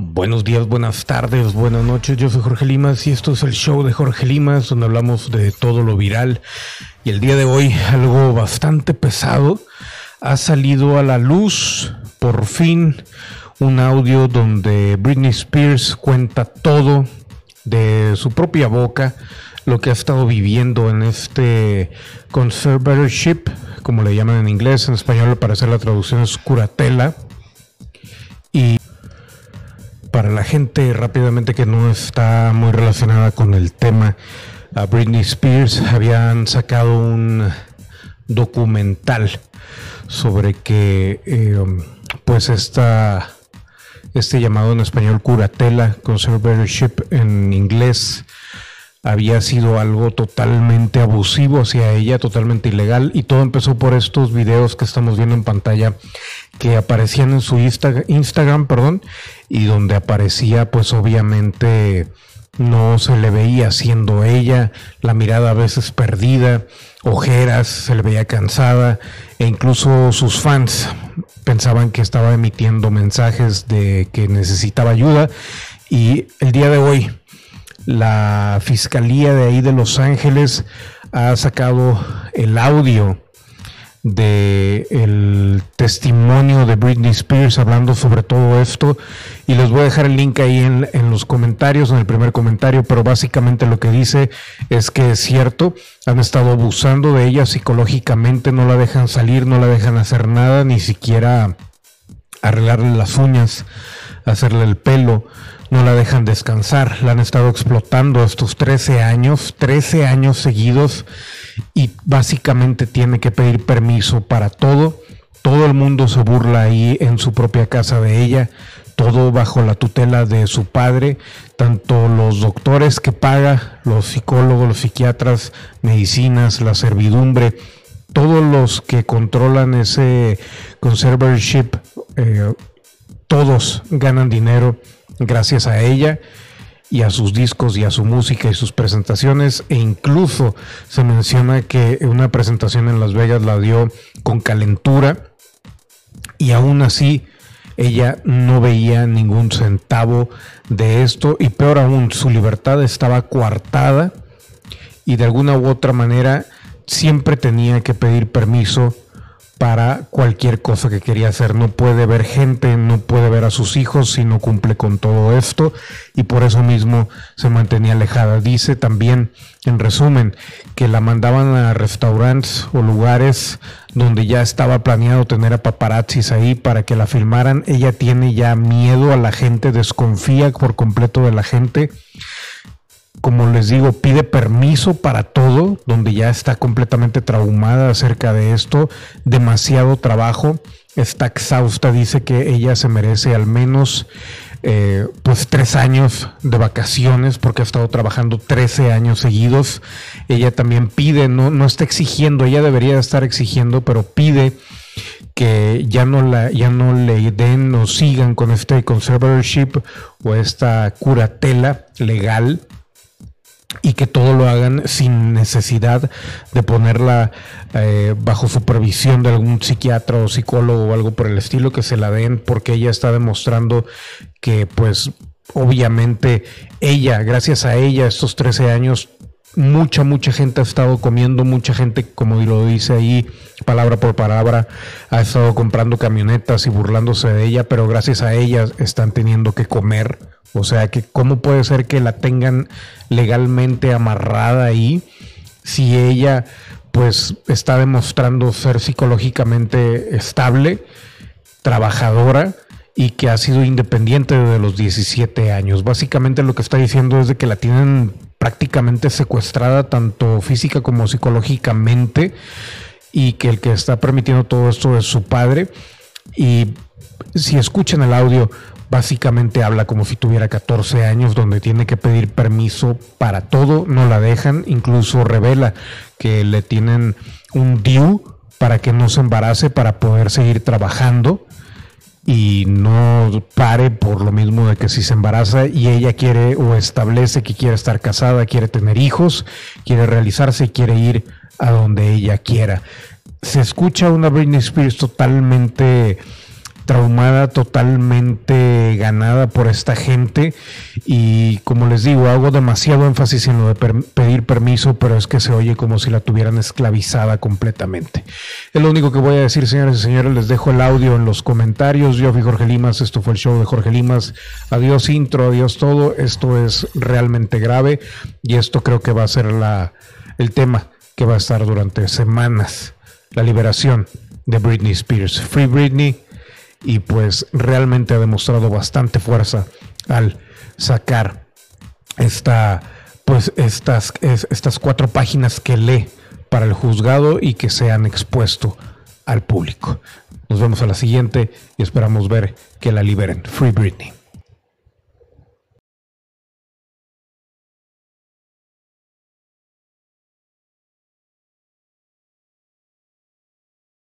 Buenos días, buenas tardes, buenas noches. Yo soy Jorge Limas y esto es el show de Jorge Limas donde hablamos de todo lo viral. Y el día de hoy algo bastante pesado. Ha salido a la luz por fin un audio donde Britney Spears cuenta todo de su propia boca lo que ha estado viviendo en este conservatorship, como le llaman en inglés, en español al parecer la traducción es curatela. Y para la gente rápidamente que no está muy relacionada con el tema, a Britney Spears habían sacado un documental sobre que eh, pues esta este llamado en español curatela, conservatorship en inglés, había sido algo totalmente abusivo hacia ella, totalmente ilegal, y todo empezó por estos videos que estamos viendo en pantalla que aparecían en su Instagram, perdón, y donde aparecía pues obviamente no se le veía siendo ella, la mirada a veces perdida, ojeras, se le veía cansada, e incluso sus fans pensaban que estaba emitiendo mensajes de que necesitaba ayuda, y el día de hoy la fiscalía de ahí de Los Ángeles ha sacado el audio de el testimonio de Britney Spears hablando sobre todo esto. Y les voy a dejar el link ahí en, en, los comentarios, en el primer comentario, pero básicamente lo que dice es que es cierto, han estado abusando de ella psicológicamente, no la dejan salir, no la dejan hacer nada, ni siquiera arreglarle las uñas, hacerle el pelo, no la dejan descansar, la han estado explotando estos 13 años, 13 años seguidos y básicamente tiene que pedir permiso para todo. Todo el mundo se burla ahí en su propia casa de ella, todo bajo la tutela de su padre, tanto los doctores que paga, los psicólogos, los psiquiatras, medicinas, la servidumbre, todos los que controlan ese conservatorship, eh, todos ganan dinero gracias a ella y a sus discos y a su música y sus presentaciones. E incluso se menciona que una presentación en Las Vegas la dio con calentura y aún así ella no veía ningún centavo de esto y peor aún su libertad estaba coartada y de alguna u otra manera siempre tenía que pedir permiso para cualquier cosa que quería hacer. No puede ver gente, no puede ver a sus hijos si no cumple con todo esto y por eso mismo se mantenía alejada. Dice también, en resumen, que la mandaban a restaurantes o lugares donde ya estaba planeado tener a paparazzis ahí para que la filmaran. Ella tiene ya miedo a la gente, desconfía por completo de la gente como les digo, pide permiso para todo, donde ya está completamente traumada acerca de esto, demasiado trabajo, está exhausta, dice que ella se merece al menos eh, pues tres años de vacaciones porque ha estado trabajando 13 años seguidos. Ella también pide, no, no está exigiendo, ella debería estar exigiendo, pero pide que ya no la ya no le den o sigan con este conservatorship o esta curatela legal y que todo lo hagan sin necesidad de ponerla eh, bajo supervisión de algún psiquiatra o psicólogo o algo por el estilo, que se la den porque ella está demostrando que pues obviamente ella, gracias a ella, estos 13 años, mucha, mucha gente ha estado comiendo, mucha gente, como lo dice ahí, palabra por palabra, ha estado comprando camionetas y burlándose de ella, pero gracias a ella están teniendo que comer o sea, que cómo puede ser que la tengan legalmente amarrada ahí si ella pues está demostrando ser psicológicamente estable, trabajadora y que ha sido independiente desde los 17 años. Básicamente lo que está diciendo es de que la tienen prácticamente secuestrada tanto física como psicológicamente y que el que está permitiendo todo esto es su padre. Y si escuchan el audio, Básicamente habla como si tuviera 14 años, donde tiene que pedir permiso para todo, no la dejan, incluso revela que le tienen un DIU para que no se embarace, para poder seguir trabajando y no pare por lo mismo de que si se embaraza y ella quiere o establece que quiere estar casada, quiere tener hijos, quiere realizarse, quiere ir a donde ella quiera. Se escucha una Britney Spears totalmente traumada, totalmente ganada por esta gente y como les digo, hago demasiado énfasis en lo de pedir permiso, pero es que se oye como si la tuvieran esclavizada completamente. Es lo único que voy a decir, señores y señores, les dejo el audio en los comentarios. Yo fui Jorge Limas, esto fue el show de Jorge Limas. Adiós intro, adiós todo. Esto es realmente grave y esto creo que va a ser la, el tema que va a estar durante semanas. La liberación de Britney Spears. Free Britney y pues realmente ha demostrado bastante fuerza al sacar esta pues estas, estas cuatro páginas que lee para el juzgado y que se han expuesto al público. Nos vemos a la siguiente y esperamos ver que la liberen. Free Britney.